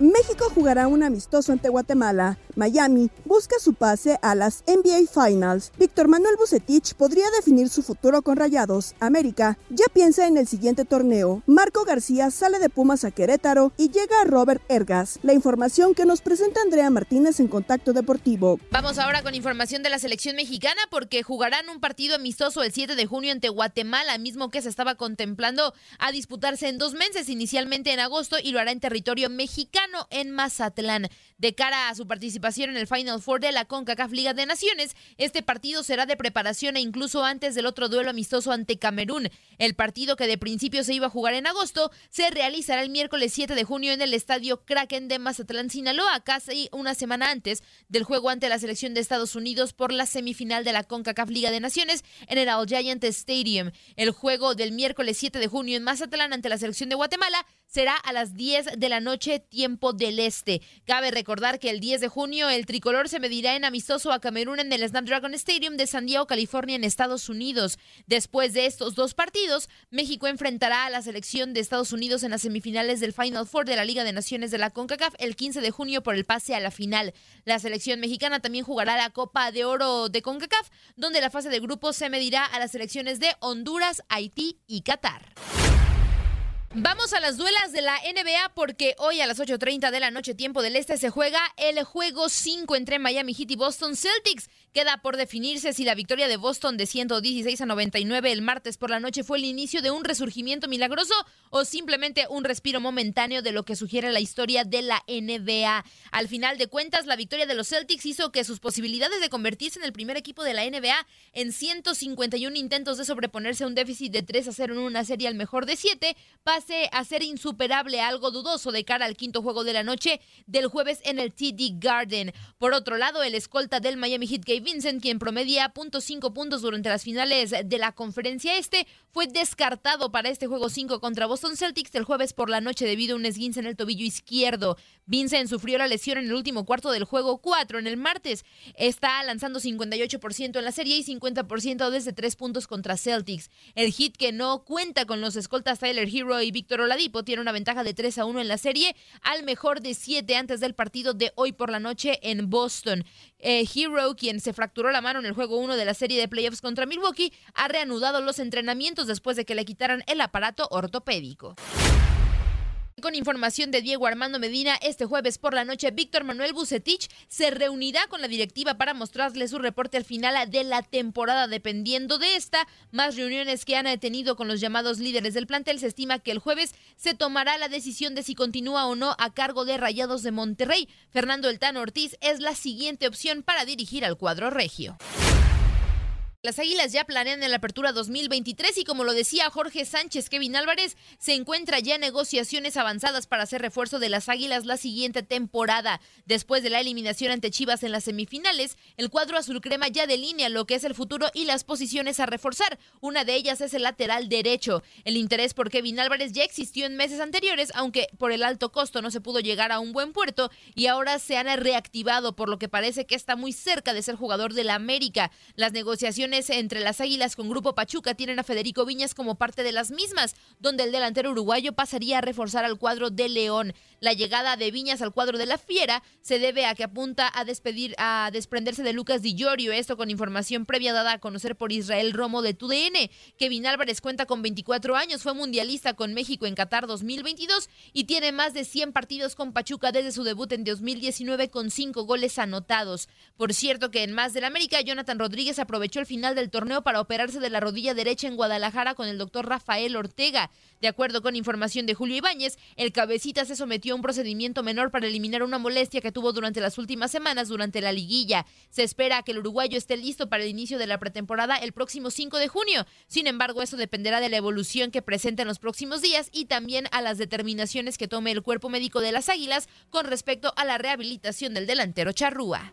México jugará un amistoso ante Guatemala. Miami busca su pase a las NBA Finals. Víctor Manuel Bucetich podría definir su futuro con Rayados. América ya piensa en el siguiente torneo. Marco García sale de Pumas a Querétaro y llega a Robert Ergas. La información que nos presenta Andrea Martínez en Contacto Deportivo. Vamos ahora con información de la selección mexicana porque jugarán un partido amistoso el 7 de junio ante Guatemala, mismo que se estaba contemplando a disputarse en dos meses, inicialmente en agosto y lo hará en territorio mexicano en Mazatlán. De cara a su participación en el Final Four de la CONCACAF Liga de Naciones, este partido será de preparación e incluso antes del otro duelo amistoso ante Camerún. El partido que de principio se iba a jugar en agosto se realizará el miércoles 7 de junio en el estadio Kraken de Mazatlán, Sinaloa, casi una semana antes del juego ante la selección de Estados Unidos por la semifinal de la CONCACAF Liga de Naciones en el All Giant Stadium. El juego del miércoles 7 de junio en Mazatlán ante la selección de Guatemala será a las 10 de la noche, tiempo del este. Cabe recordar que el 10 de junio el tricolor se medirá en amistoso a Camerún en el Snapdragon Stadium de San Diego, California, en Estados Unidos. Después de estos dos partidos, México enfrentará a la selección de Estados Unidos en las semifinales del Final Four de la Liga de Naciones de la CONCACAF el 15 de junio por el pase a la final. La selección mexicana también jugará la Copa de Oro de CONCACAF, donde la fase de grupos se medirá a las selecciones de Honduras, Haití y Qatar. Vamos a las duelas de la NBA porque hoy a las 8.30 de la noche tiempo del este se juega el juego 5 entre Miami Heat y Boston Celtics. Queda por definirse si la victoria de Boston de 116 a 99 el martes por la noche fue el inicio de un resurgimiento milagroso o simplemente un respiro momentáneo de lo que sugiere la historia de la NBA. Al final de cuentas, la victoria de los Celtics hizo que sus posibilidades de convertirse en el primer equipo de la NBA en 151 intentos de sobreponerse a un déficit de 3 a 0 en una serie al mejor de 7 pase a ser insuperable, algo dudoso de cara al quinto juego de la noche del jueves en el TD Garden. Por otro lado, el escolta del Miami Heat, Gabe Vincent, quien promedia .5 puntos durante las finales de la conferencia este, fue descartado para este juego 5 contra Boston Celtics el jueves por la noche debido a un esguince en el tobillo izquierdo. Vincent sufrió la lesión en el último cuarto del juego 4 en el martes. Está lanzando 58% en la serie y 50% desde tres puntos contra Celtics. El Heat que no cuenta con los escoltas Tyler Hero Víctor Oladipo tiene una ventaja de 3 a 1 en la serie, al mejor de 7 antes del partido de hoy por la noche en Boston. Eh, Hero, quien se fracturó la mano en el juego 1 de la serie de playoffs contra Milwaukee, ha reanudado los entrenamientos después de que le quitaran el aparato ortopédico. Con información de Diego Armando Medina, este jueves por la noche, Víctor Manuel Bucetich se reunirá con la directiva para mostrarle su reporte al final de la temporada. Dependiendo de esta, más reuniones que han tenido con los llamados líderes del plantel, se estima que el jueves se tomará la decisión de si continúa o no a cargo de Rayados de Monterrey. Fernando El Tano Ortiz es la siguiente opción para dirigir al cuadro regio. Las Águilas ya planean en la apertura 2023 y como lo decía Jorge Sánchez, Kevin Álvarez se encuentra ya en negociaciones avanzadas para hacer refuerzo de las Águilas la siguiente temporada. Después de la eliminación ante Chivas en las semifinales, el cuadro azul crema ya delinea lo que es el futuro y las posiciones a reforzar. Una de ellas es el lateral derecho. El interés por Kevin Álvarez ya existió en meses anteriores, aunque por el alto costo no se pudo llegar a un buen puerto y ahora se han reactivado, por lo que parece que está muy cerca de ser jugador de la América. Las negociaciones entre las Águilas con Grupo Pachuca tienen a Federico Viñas como parte de las mismas, donde el delantero uruguayo pasaría a reforzar al cuadro de León. La llegada de Viñas al cuadro de la Fiera se debe a que apunta a despedir a desprenderse de Lucas Di Llorio, esto con información previa dada a conocer por Israel Romo de TUDN. Kevin Álvarez cuenta con 24 años, fue mundialista con México en Qatar 2022 y tiene más de 100 partidos con Pachuca desde su debut en 2019 con 5 goles anotados. Por cierto que en más del América, Jonathan Rodríguez aprovechó el final del torneo para operarse de la rodilla derecha en Guadalajara con el doctor Rafael Ortega. De acuerdo con información de Julio Ibáñez, el cabecita se sometió a un procedimiento menor para eliminar una molestia que tuvo durante las últimas semanas durante la liguilla. Se espera que el uruguayo esté listo para el inicio de la pretemporada el próximo 5 de junio. Sin embargo, eso dependerá de la evolución que presente en los próximos días y también a las determinaciones que tome el cuerpo médico de las Águilas con respecto a la rehabilitación del delantero Charrúa.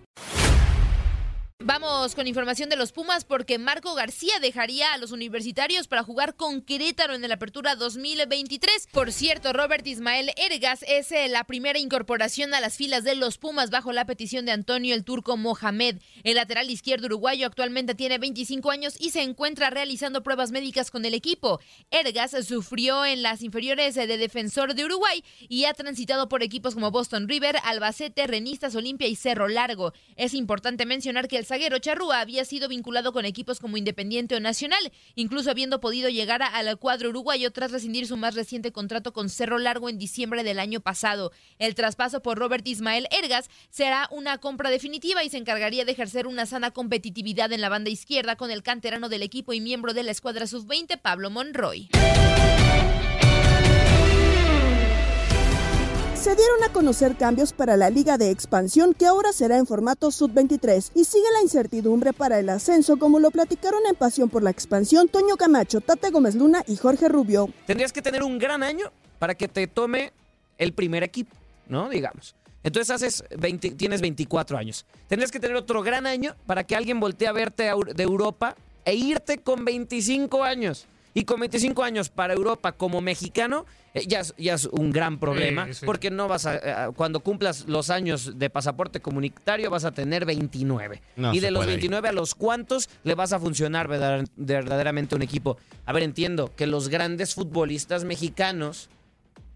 Vamos con información de los Pumas porque Marco García dejaría a los universitarios para jugar con Querétaro en la apertura 2023. Por cierto, Robert Ismael Ergas es eh, la primera incorporación a las filas de los Pumas bajo la petición de Antonio el Turco Mohamed. El lateral izquierdo uruguayo actualmente tiene 25 años y se encuentra realizando pruebas médicas con el equipo. Ergas sufrió en las inferiores eh, de Defensor de Uruguay y ha transitado por equipos como Boston River, Albacete, Renistas, Olimpia y Cerro Largo. Es importante mencionar que el zaguero Charrúa había sido vinculado con equipos como Independiente o Nacional, incluso habiendo podido llegar al cuadro uruguayo tras rescindir su más reciente contrato con Cerro Largo en diciembre del año pasado. El traspaso por Robert Ismael Ergas será una compra definitiva y se encargaría de ejercer una sana competitividad en la banda izquierda con el canterano del equipo y miembro de la escuadra sub-20, Pablo Monroy. Se dieron a conocer cambios para la Liga de Expansión que ahora será en formato sub-23 y sigue la incertidumbre para el ascenso como lo platicaron en Pasión por la Expansión Toño Camacho, Tate Gómez Luna y Jorge Rubio. Tendrías que tener un gran año para que te tome el primer equipo, ¿no? Digamos. Entonces haces 20 tienes 24 años. Tendrías que tener otro gran año para que alguien voltee a verte de Europa e irte con 25 años. Y con 25 años para Europa como mexicano, eh, ya, es, ya es un gran problema, Sí, sí. porque no vas a, a- cuando cumplas los años de pasaporte comunitario vas a tener 29. No y de los puede ir. 29 a los cuantos le vas a funcionar verdad- verdaderamente un equipo. A ver, entiendo que los grandes futbolistas mexicanos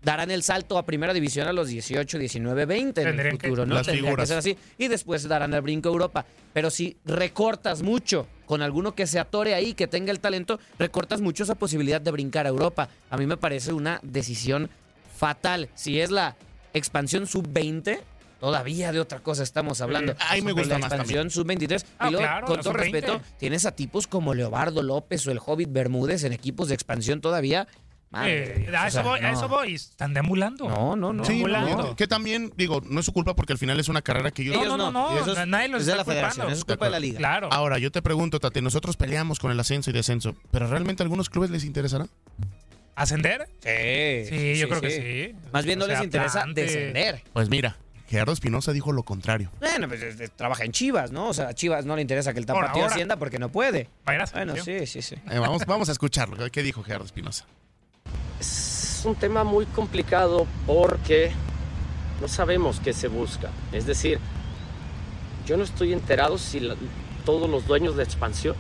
darán el salto a primera división a los 18, 19, 20 en el que- futuro, ¿no? Las Tendría que ser así. Y después darán el brinco a Europa. Pero si recortas mucho con alguno que se atore ahí, que tenga el talento, recortas mucho esa posibilidad de brincar a Europa. A mí me parece una decisión fatal. Si es la expansión sub-20, todavía de otra cosa estamos hablando. Ahí me gusta la más expansión sub-23. Ah, y luego, claro, con todo sub-20. respeto, tienes a tipos como Leobardo López o el Hobbit Bermúdez en equipos de expansión todavía. Madre Eh, a, o eso sea, voy, a eso voy. Están deambulando. No, no, no. Sí, Deambulando. no, que también, digo, no es su culpa porque al final es una carrera que ellos... No, no, no, no, es- nadie los es de está la federación, es culpa de la liga. Claro. Ahora, yo te pregunto, Tati, nosotros peleamos con el ascenso y descenso, pero ¿realmente a algunos clubes les interesará? ¿Ascender? Sí, Sí, yo creo que sí. Más bien no O sea, les interesa descender. Pues mira, Gerardo Espinosa dijo lo contrario. Bueno, pues trabaja en Chivas, ¿no? O sea, a Chivas no le interesa que el tapatío ahora. ascienda porque no puede. Bueno, sí, sí, sí. Eh, vamos, vamos a escucharlo. ¿Qué dijo Gerardo Espinosa? Es un tema muy complicado porque no sabemos qué se busca. Es decir, yo no estoy enterado si todos los dueños de expansión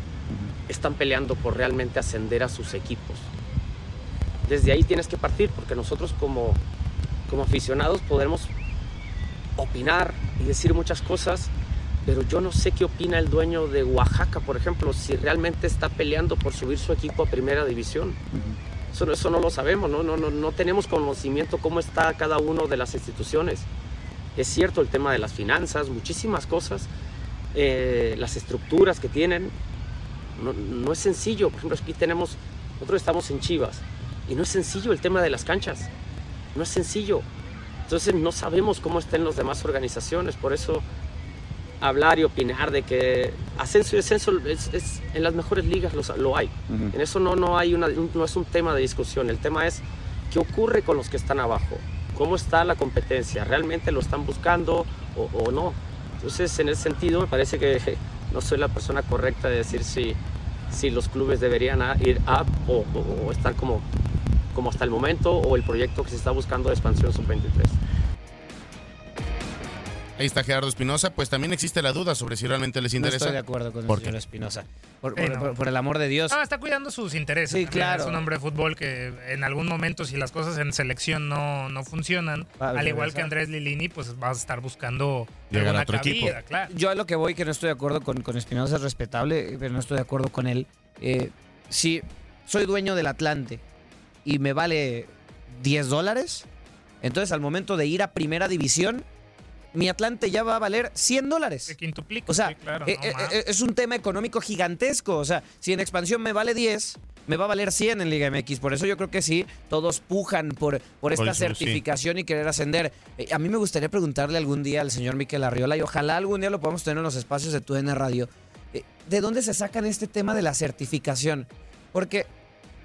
están peleando por realmente ascender a sus equipos. Desde ahí tienes que partir porque nosotros como, como aficionados podremos opinar y decir muchas cosas, pero yo no sé qué opina el dueño de Oaxaca, por ejemplo, si realmente está peleando por subir su equipo a primera división. Eso no lo sabemos, ¿no? No, no, no tenemos conocimiento cómo está cada una de las instituciones. Es cierto el tema de las finanzas, muchísimas cosas, eh, las estructuras que tienen. No, no es sencillo, por ejemplo, aquí tenemos, nosotros estamos en Chivas, y no es sencillo el tema de las canchas, no es sencillo. Entonces no sabemos cómo están las demás organizaciones, por eso hablar y opinar de que ascenso y descenso es, es- en las mejores ligas lo, lo hay. En eso no, no, hay una, no es un tema de discusión, el tema es qué ocurre con los que están abajo, cómo está la competencia, realmente lo están buscando o, o no. Entonces en ese sentido me parece que no soy la persona correcta de decir si, si los clubes deberían ir a o, o- o estar como, como hasta el momento o el proyecto que se está buscando de expansión sub-23. Ahí está Gerardo Espinosa, pues también existe la duda sobre si realmente les No interesa. estoy de acuerdo con el señor Espinosa. Por, no. el amor de Dios. Ah, está cuidando sus intereses. Sí, claro. Es un hombre de fútbol que en algún momento, si las cosas en selección no, no funcionan, al igual que Andrés Lilini, pues vas a estar buscando Llegar a otro equipo. claro. Yo a lo que voy, que no estoy de acuerdo con, con Espinosa, es respetable, pero no estoy de acuerdo con él. Eh, si soy dueño del Atlante y me vale 10 dólares, entonces al momento de ir a primera división, mi Atlante ya va a valer 100 dólares. O sea, claro, eh, no eh, más. eh, es un tema económico gigantesco. O sea, si en expansión me vale 10, me va a valer 100 en Liga MX. Por eso yo creo que sí, todos pujan por, por esta Por eso, sí. certificación y querer ascender. Eh, a mí me gustaría preguntarle algún día al señor Miquel Arriola y ojalá algún día lo podamos tener en los espacios de TUDN Radio. eh, ¿De dónde se sacan este tema de la certificación? Porque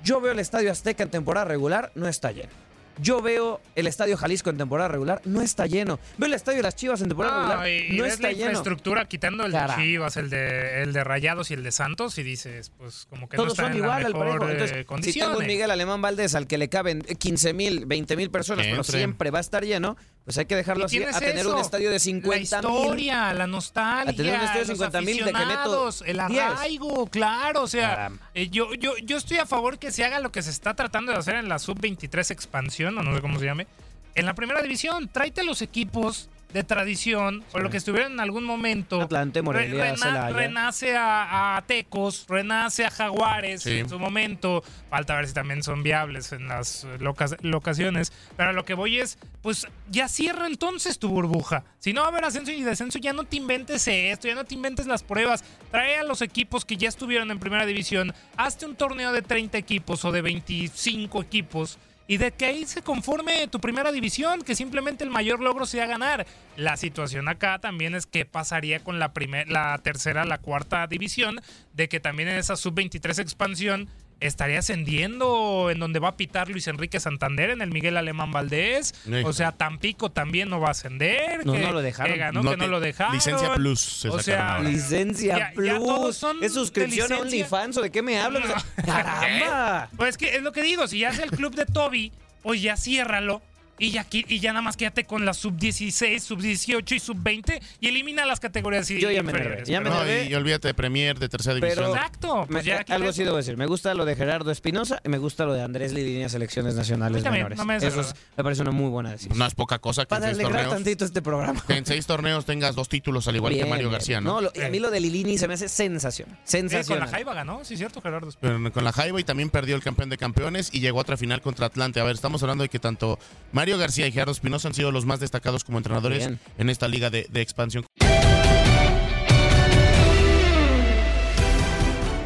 yo veo el Estadio Azteca en temporada regular, no está lleno. Yo veo el Estadio Jalisco en temporada regular, no está lleno. Veo el Estadio de las Chivas en temporada No, regular, y no ves está la lleno. infraestructura quitando el Cara. de Chivas, el de, el de Rayados y el de Santos y dices, pues como que no Todos está son en igual la al parejo. eh, Entonces, si tengo un Miguel Alemán Valdés al que le caben 15 mil, 20 mil personas, pero siempre va a estar lleno, pues hay que dejarlo así, a tener un eso, estadio de 50 La historia, la nostalgia, A tener un estadio de los 50,000 de que meto el 10. arraigo, claro, o sea, eh, yo, yo, yo estoy a favor que se haga lo que se está tratando de hacer en la sub-23 expansión, o no sé cómo se llame, en la primera división, tráete los equipos de tradición, o lo que estuvieron en algún momento. Atlante, Morelia, Re- rena- renace a, a Tecos, renace a Jaguares Sí. en su momento. Falta ver si también son viables en las locas- locaciones. Pero a lo que voy es, pues ya cierra entonces tu burbuja. Si no va a haber ascenso y descenso, ya no te inventes esto, ya no te inventes las pruebas. Trae a los equipos que ya estuvieron en primera división. Hazte un torneo de 30 equipos o de 25 equipos. Y de que ahí se conforme tu primera división, que simplemente el mayor logro sea ganar. La situación acá también es qué pasaría con la, primer, la tercera, la cuarta división, de que también en esa sub-23 expansión estaría ascendiendo en donde va a pitar Luis Enrique Santander en el Miguel Alemán Valdés. Sí. O sea, Tampico también no va a ascender. No, que- no lo dejaron. que ganó, No que no lo dejaron. Licencia Plus se O sea, ahora. Licencia ya- ya todos Plus. son ¿Es suscripción a. OnlyFans o de qué me hablan? O sea, ¡Caramba! Pues es que es lo que digo, si ya es el club de Toby, pues ya ciérralo. Y ya, y ya nada más quédate con la sub-16, sub-18 y sub-20 y elimina las categorías Yo ya me ya Pero- No, y, y olvídate de Premier, de tercera Pero- división. Exacto, pues Me- ya eh, algo sí debo decir. Me gusta lo de Gerardo Espinosa y me gusta lo de Andrés Liliña Selecciones Nacionales también, Menores. no me Eso es- me parece una muy buena decisión. No es poca cosa que en Para seis alegrar torneos, tantito este programa. que en seis torneos tengas dos títulos, al igual Bien, que Mario bien. García, ¿no? No, lo- y a mí lo de Lilini se me hace sensacional. Sí, con la Jaiba ganó, sí, cierto, Gerardo. Pero con la Jaiba y también perdió el campeón de campeones y llegó a otra final contra Atlante. A ver, estamos hablando de que tanto Mario García y Gerardo Espinosa han sido los más destacados como entrenadores Bien. en esta liga de, de expansión.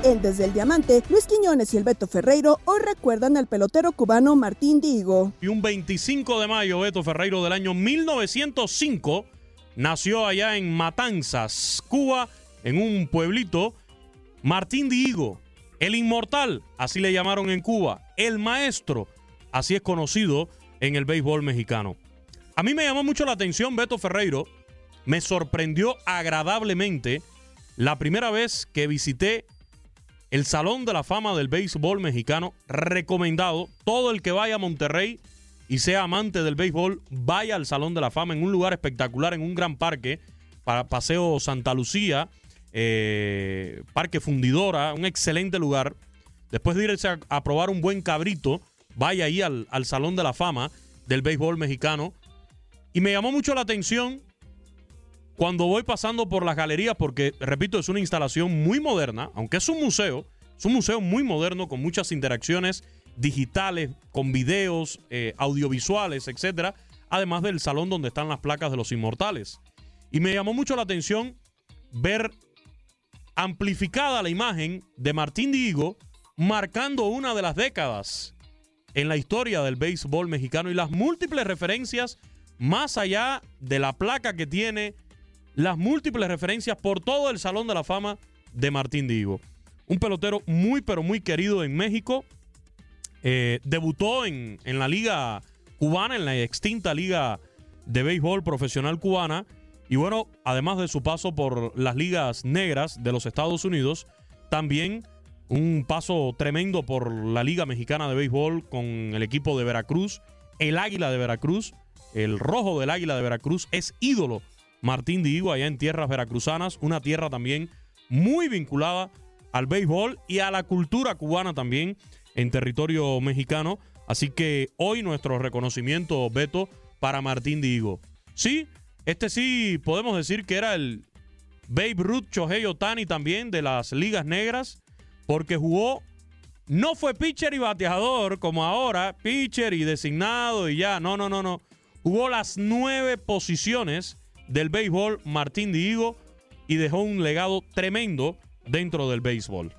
En Desde el Diamante, Luis Quiñones y el Beto Ferreiro hoy recuerdan al pelotero cubano Martín Digo. Y un 25 de mayo, Beto Ferreiro del año 1905 nació allá en Matanzas, Cuba, en un pueblito. Martín Diego, el inmortal, así le llamaron en Cuba, el maestro, así es conocido en el béisbol mexicano. A mí me llamó mucho la atención Beto Ferreiro, me sorprendió agradablemente la primera vez que visité el Salón de la Fama del Béisbol Mexicano, recomendado. Todo el que vaya a Monterrey y sea amante del béisbol, vaya al Salón de la Fama en un lugar espectacular, en un gran parque, para Paseo Santa Lucía, eh, Parque Fundidora, un excelente lugar. Después de irse a, a probar un buen cabrito, vaya ahí al, al Salón de la Fama del Béisbol Mexicano. Y me llamó mucho la atención cuando voy pasando por las galerías, porque, repito, es una instalación muy moderna, aunque es un museo, es un museo muy moderno con muchas interacciones digitales, con videos, eh, audiovisuales, etcétera, además del salón donde están las placas de los inmortales. Y me llamó mucho la atención ver amplificada la imagen de Martín Diego marcando una de las décadas en la historia del béisbol mexicano y las múltiples referencias más allá de la placa que tiene, las múltiples referencias por todo el Salón de la Fama de Martín Diego. Un pelotero muy, pero muy querido en México. Eh, debutó en, en la liga cubana, en la extinta liga de béisbol profesional cubana. Y bueno, además de su paso por las ligas negras de los Estados Unidos, también un paso tremendo por la Liga Mexicana de Béisbol con el equipo de Veracruz, el Águila de Veracruz, el rojo del Águila de Veracruz, es ídolo Martín Diego allá en tierras veracruzanas, una tierra también muy vinculada al béisbol y a la cultura cubana también en territorio mexicano. Así que hoy nuestro reconocimiento, Beto, para Martín Diego. Sí, este sí podemos decir que era el Babe Ruth Shohei Otani también de las ligas negras, porque jugó, no fue pitcher y bateador como ahora, pitcher y designado y ya, no, no, no, no. Jugó las nueve posiciones del béisbol Martín Diego y dejó un legado tremendo dentro del béisbol.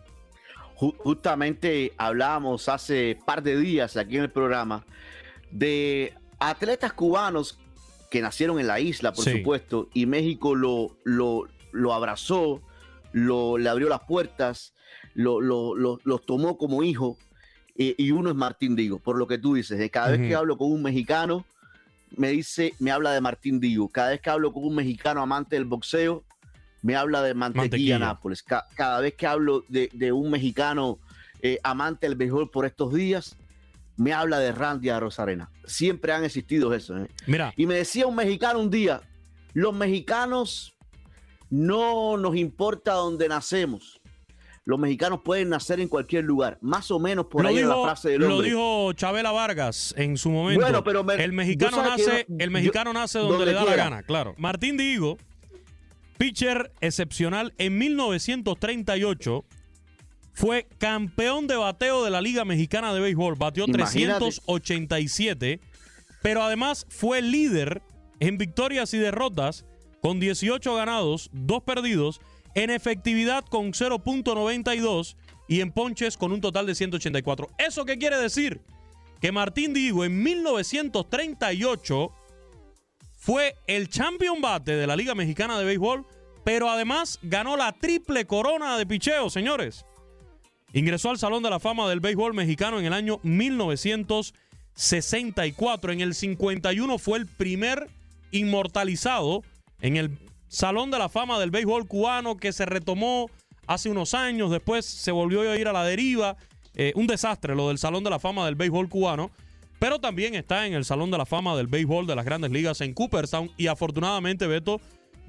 Ju- Justamente hablábamos hace par de días aquí en el programa de atletas cubanos que nacieron en la isla, por Sí. supuesto, y México lo, lo, lo abrazó, lo, le abrió las puertas, lo, lo- lo- los tomó como hijo. eh, y uno es Martín Digo, por lo que tú dices. eh, Cada vez que hablo con un mexicano, me dice, me habla de Martín Digo. Cada vez que hablo con un mexicano amante del boxeo, me habla de mantequilla, Mantequilla. Nápoles. Ca- cada vez que hablo de, de un mexicano eh, amante del béisbol por estos días, me habla de Randy a Rosarena. Siempre han existido eso. ¿eh? Mira. Y me decía un mexicano un día, los mexicanos no nos importa dónde nacemos. Los mexicanos pueden nacer en cualquier lugar. Más o menos por lo ahí dijo, la frase del lo hombre. dijo Chabela Vargas en su momento. Bueno, pero me- el mexicano nace, yo- el mexicano yo- nace donde, donde le da quiera. la gana, claro. Martín Digo, pitcher excepcional en 1938, fue campeón de bateo de la Liga Mexicana de Béisbol, batió Imagínate. 387, pero además fue líder en victorias y derrotas con 18 ganados, 2 perdidos, en efectividad con 0.92 y en ponches con un total de 184. ¿Eso qué quiere decir? Que Martín Digo en 1938 fue el champion bate de la Liga Mexicana de Béisbol, pero además ganó la triple corona de picheo, señores. Ingresó al Salón de la Fama del Béisbol Mexicano en el año 1964. En el 51 fue el primer inmortalizado en el Salón de la Fama del Béisbol cubano que se retomó hace unos años. Después se volvió a ir a la deriva. Eh, un desastre lo del Salón de la Fama del Béisbol cubano. Pero también está en el Salón de la Fama del Béisbol de las Grandes Ligas en Cooperstown. Y afortunadamente, Beto,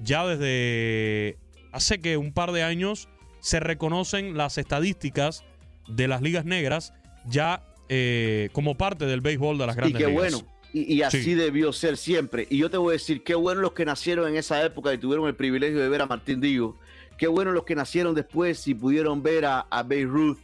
ya desde hace que un par de años se reconocen las estadísticas de las ligas negras ya eh, como parte del béisbol de las Y grandes qué ligas. bueno. Y, y así Sí. debió ser siempre. Y yo te voy a decir, qué bueno los que nacieron en esa época y tuvieron el privilegio de ver a Martín Digo. Qué bueno los que nacieron después y pudieron ver a, a Babe Ruth.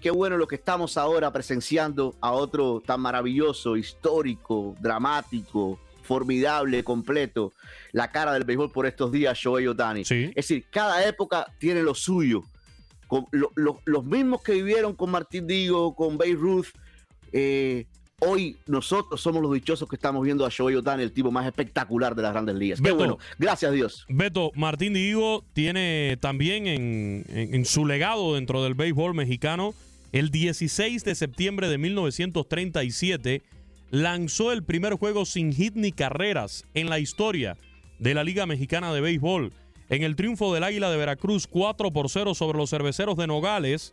Qué bueno los que estamos ahora presenciando a otro tan maravilloso, histórico, dramático, formidable, completo. La cara del béisbol por estos días, Shohei Otani. Es decir, cada época tiene lo suyo. Con lo- lo- los mismos que vivieron con Martín Digo, con Babe Ruth, eh, hoy nosotros somos los dichosos que estamos viendo a Shohei Otani, el tipo más espectacular de las grandes ligas. Qué Beto. bueno, gracias a Dios. Beto, Martín Digo tiene también en, en- en su legado dentro del béisbol mexicano, el 16 de septiembre de 1937, lanzó el primer juego sin hit ni carreras en la historia de la Liga Mexicana de Béisbol. En el triunfo del Águila de Veracruz 4 por 0 sobre los cerveceros de Nogales,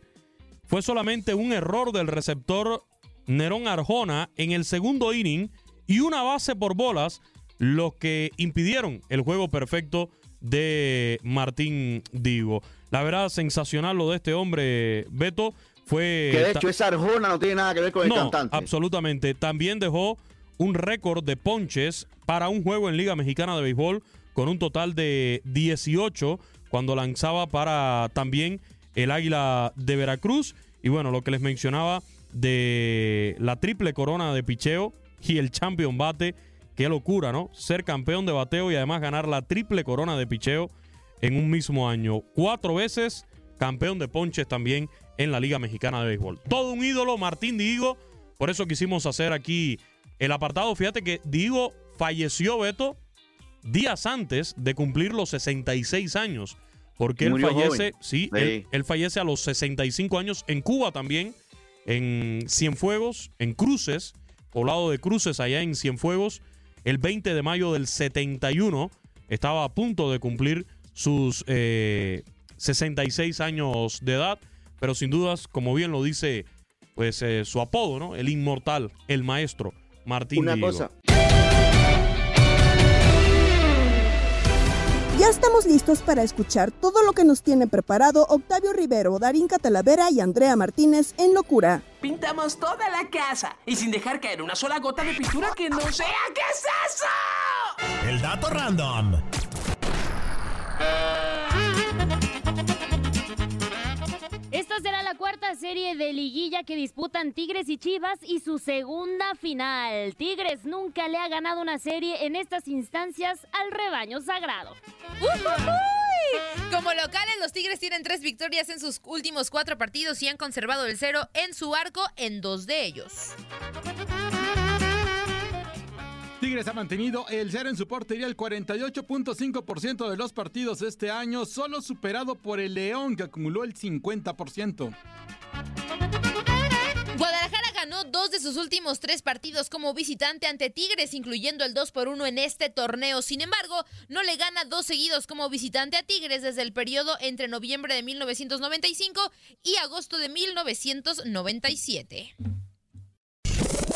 fue solamente un error del receptor Nerón Arjona en el segundo inning y una base por bolas, lo que impidieron el juego perfecto de Martín Digo. La verdad, sensacional lo de este hombre, Beto, fue... Que de hecho esa Arjona no tiene nada que ver con el cantante. absolutamente. También dejó un récord de ponches para un juego en Liga Mexicana de Béisbol con un total de 18 cuando lanzaba para también el Águila de Veracruz. Y bueno, lo que les mencionaba de la triple corona de picheo y el champion bate. Qué locura, ¿no? Ser campeón de bateo y además ganar la triple corona de picheo en un mismo año. Cuatro veces campeón de ponches también en la Liga Mexicana de Béisbol. Todo un ídolo, Martín Digo. Por eso quisimos hacer aquí el apartado. Fíjate que Digo falleció, Beto, días antes de cumplir los 66 años. Porque él fallece, sí, Sí. Él, él fallece a los 65 años en Cuba también, en Cienfuegos, en Cruces, poblado de Cruces, allá en Cienfuegos, el 20 de mayo del 71. Estaba a punto de cumplir sus eh, 66 años de edad, pero sin dudas, como bien lo dice pues eh, su apodo, ¿no? El inmortal, el maestro Martín Una Diego. cosa. Ya estamos listos para escuchar todo lo que nos tienen preparado Octavio Rivero, Darín Catalavera y Andrea Martínez en Locura. Pintamos toda la casa y sin dejar caer una sola gota de pintura que no sea. ¿Qué es eso? El dato random. Esta será la cuarta serie de liguilla que disputan Tigres y Chivas y su segunda final. Tigres nunca le ha ganado una serie en estas instancias al rebaño sagrado. Como locales, los Tigres tienen tres victorias en sus últimos cuatro partidos y han conservado el cero en su arco en dos de ellos. Tigres ha mantenido el cero en su portería el 48.5% de los partidos este año, solo superado por el León que acumuló el 50%. Guadalajara ganó dos de sus últimos tres partidos como visitante ante Tigres, incluyendo el 2 por 1 en este torneo. Sin embargo, no le gana dos seguidos como visitante a Tigres desde el periodo entre noviembre de 1995 y agosto de 1997.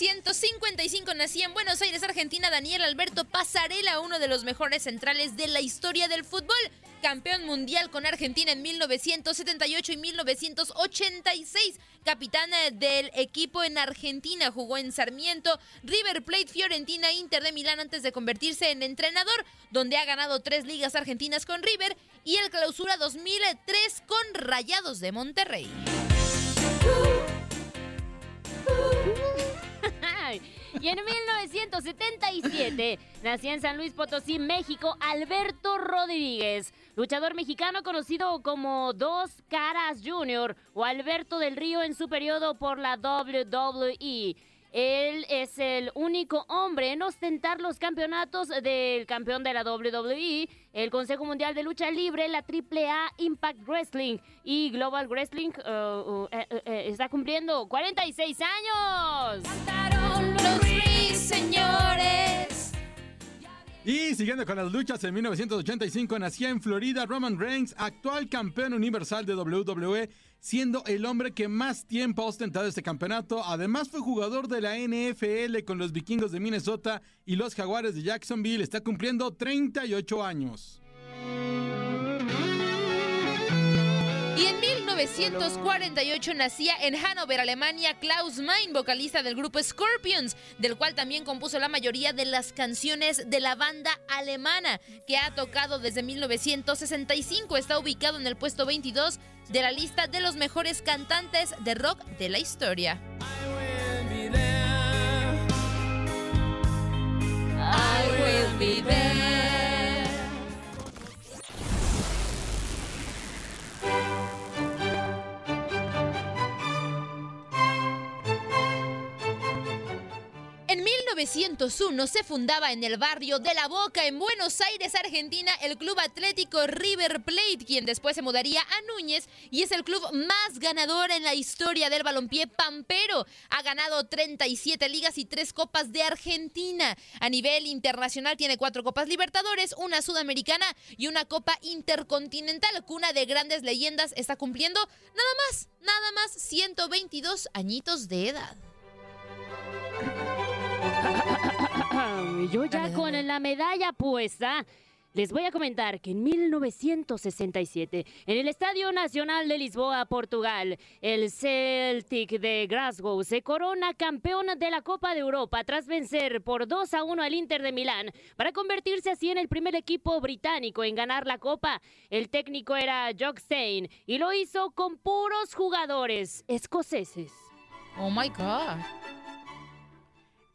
1955 nacía en Buenos Aires, Argentina, Daniel Alberto Pasarela, uno de los mejores centrales de la historia del fútbol. Campeón mundial con Argentina en 1978 y 1986. Capitán eh, del equipo en Argentina, jugó en Sarmiento, River Plate, Fiorentina, Inter de Milán antes de convertirse en entrenador, donde ha ganado tres ligas argentinas con River y el Clausura 2003 con Rayados de Monterrey. Y en 1977 nació en San Luis Potosí, México, Alberto Rodríguez, luchador mexicano conocido como Dos Caras Jr. o Alberto del Río en su periodo por la WWE. Él es el único hombre en ostentar los campeonatos del campeón de la WWE, el Consejo Mundial de Lucha Libre, la AAA Impact Wrestling y Global Wrestling. uh, uh, eh, eh, eh, está cumpliendo 46 años. los señores. Y siguiendo con las luchas, en 1985 nacía en Florida Roman Reigns, actual campeón universal de WWE, siendo el hombre que más tiempo ha ostentado este campeonato. Además fue jugador de la NFL con los vikingos de Minnesota y los jaguares de Jacksonville. Está cumpliendo 38 años. Y en 1948 nacía en Hannover, Alemania, Klaus Mein, vocalista del grupo Scorpions, del cual también compuso la mayoría de las canciones de la banda alemana, que ha tocado desde 1965. Está ubicado en el puesto 22 de la lista de los mejores cantantes de rock de la historia. I will be there. 1901 se fundaba en el barrio de La Boca, en Buenos Aires, Argentina, el Club Atlético River Plate, quien después se mudaría a Núñez y es el club más ganador en la historia del balompié pampero. Ha ganado 37 ligas y 3 copas de Argentina. A nivel internacional tiene 4 copas Libertadores, una sudamericana y una copa intercontinental. Cuna de grandes leyendas está cumpliendo nada más, nada más 122 añitos de edad. Yo ya con la medalla puesta. Les voy a comentar que en 1967, en el Estadio Nacional de Lisboa, Portugal, el Celtic de Glasgow se corona campeón de la Copa de Europa tras vencer por 2 a 1 al Inter de Milán para convertirse así en el primer equipo británico en ganar la Copa. El técnico era Jock Stein y lo hizo con puros jugadores escoceses. Oh my God.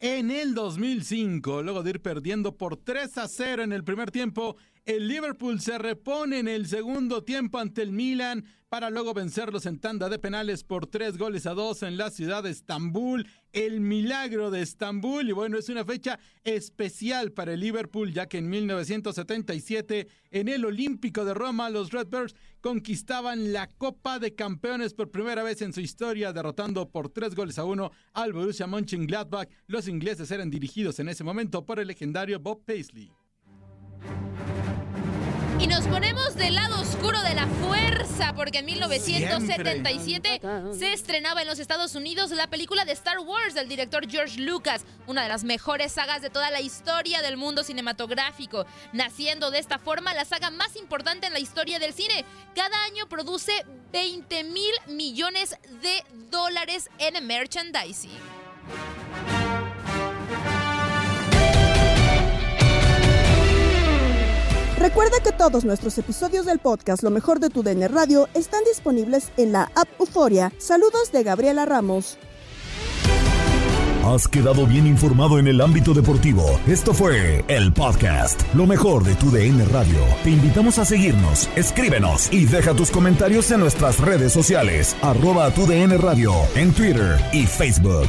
En el 2005, luego de ir perdiendo por 3 a 0 en el primer tiempo, el Liverpool se repone en el segundo tiempo ante el Milan para luego vencerlos en tanda de penales por 3 goles a 2 en la ciudad de Estambul. El milagro de Estambul. Y bueno, es una fecha especial para el Liverpool, ya que en 1977, en el Olímpico de Roma, los Redbirds conquistaban la Copa de Campeones por primera vez en su historia, derrotando por 3 goles a 1 al Borussia Mönchengladbach. Los ingleses eran dirigidos en ese momento por el legendario Bob Paisley. Y nos ponemos del lado oscuro de la fuerza, porque en 1977 se estrenaba en los Estados Unidos la película de Star Wars del director George Lucas, una de las mejores sagas de toda la historia del mundo cinematográfico, naciendo de esta forma la saga más importante en la historia del cine. Cada año produce 20 mil millones de dólares en merchandising. Recuerda que todos nuestros episodios del podcast Lo mejor de tu DN Radio están disponibles en la app Euforia. Saludos de Gabriela Ramos. Has quedado bien informado en el ámbito deportivo. Esto fue el podcast, lo mejor de tu DN Radio. Te invitamos a seguirnos, escríbenos y deja tus comentarios en nuestras redes sociales, arroba tu DN Radio, en Twitter y Facebook.